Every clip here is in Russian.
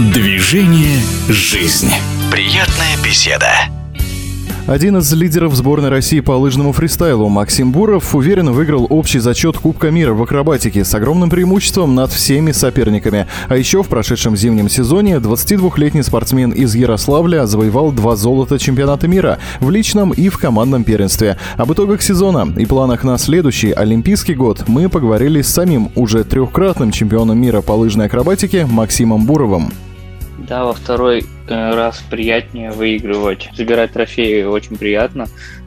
Движение «Жизнь». Приятная беседа. Один из лидеров сборной России по лыжному фристайлу Максим Буров уверенно выиграл общий зачет Кубка мира в акробатике с огромным преимуществом над всеми соперниками. А еще в прошедшем зимнем сезоне 22-летний спортсмен из Ярославля завоевал два золота чемпионата мира в личном и в командном первенстве. Об итогах сезона и планах на следующий Олимпийский год мы поговорили с самим уже трехкратным чемпионом мира по лыжной акробатике Максимом Буровым. Да, во второй э, раз приятнее выигрывать. Забирать трофеи очень приятно.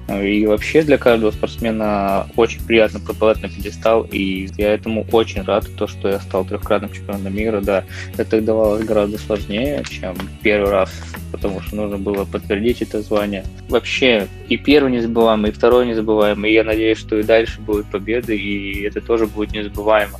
И вообще для каждого спортсмена очень приятно попадать на пьедестал, и я этому очень рад, то, что я стал трехкратным чемпионом мира, да, это давалось гораздо сложнее, чем первый раз, потому что нужно было подтвердить это звание. Вообще, и первый незабываемый, и второй незабываемый, и я надеюсь, что и дальше будут победы, и это тоже будет незабываемо.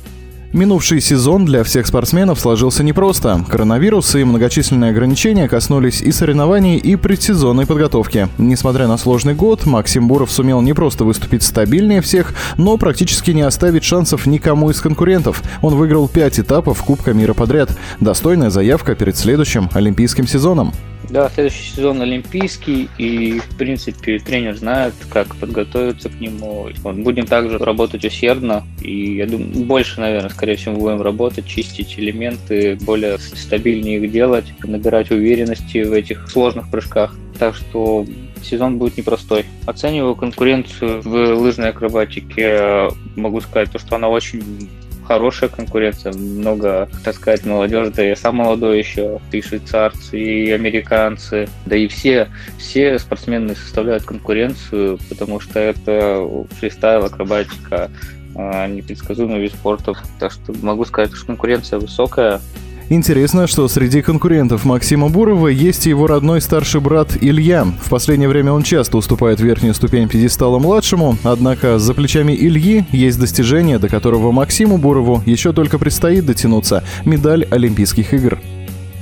Минувший сезон для всех спортсменов сложился непросто. Коронавирус и многочисленные ограничения коснулись и соревнований, и предсезонной подготовки. Несмотря на сложный год, Максим Буров сумел не просто выступить стабильнее всех, но практически не оставить шансов никому из конкурентов. Он выиграл пять этапов Кубка мира подряд. Достойная заявка перед следующим олимпийским сезоном. Да, следующий сезон олимпийский, и, в принципе, тренер знает, как подготовиться к нему. Вот, будем также работать усердно, и, я думаю, больше, наверное, скорее всего, будем работать, чистить элементы, более стабильнее их делать, набирать уверенности в этих сложных прыжках. Так что сезон будет непростой. Оцениваю конкуренцию в лыжной акробатике. Могу сказать, то, что она очень хорошая конкуренция, много, так сказать, молодежи, да я сам молодой еще, и швейцарцы, и американцы, да и все, все спортсмены составляют конкуренцию, потому что это фристайл, акробатика, а, непредсказуемый вид спорта. Так что могу сказать, что конкуренция высокая, Интересно, что среди конкурентов Максима Бурова есть его родной старший брат Илья. В последнее время он часто уступает верхнюю ступень пьедестала младшему, однако за плечами Ильи есть достижение, до которого Максиму Бурову еще только предстоит дотянуться – медаль Олимпийских игр.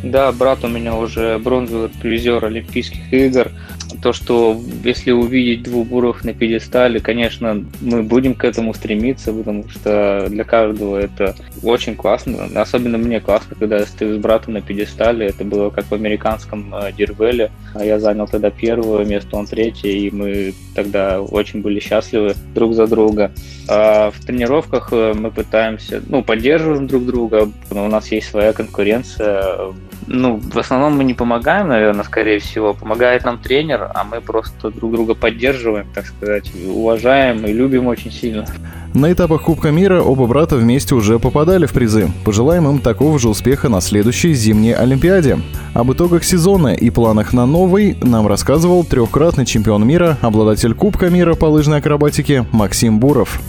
Да, брат у меня уже бронзовый призер Олимпийских игр. То, что если увидеть двух буров на пьедестале, конечно, мы будем к этому стремиться, потому что для каждого это очень классно. Особенно мне классно, когда я стою с братом на пьедестале. Это было как в американском э, Дирвеле. А я занял тогда первое место, он третье, и мы тогда очень были счастливы друг за друга. А в тренировках э, мы пытаемся, ну, поддерживаем друг друга. У нас есть своя конкуренция ну, в основном мы не помогаем, наверное, скорее всего. Помогает нам тренер, а мы просто друг друга поддерживаем, так сказать, уважаем и любим очень сильно. На этапах Кубка мира оба брата вместе уже попадали в призы. Пожелаем им такого же успеха на следующей зимней Олимпиаде. Об итогах сезона и планах на новый нам рассказывал трехкратный чемпион мира, обладатель Кубка мира по лыжной акробатике Максим Буров.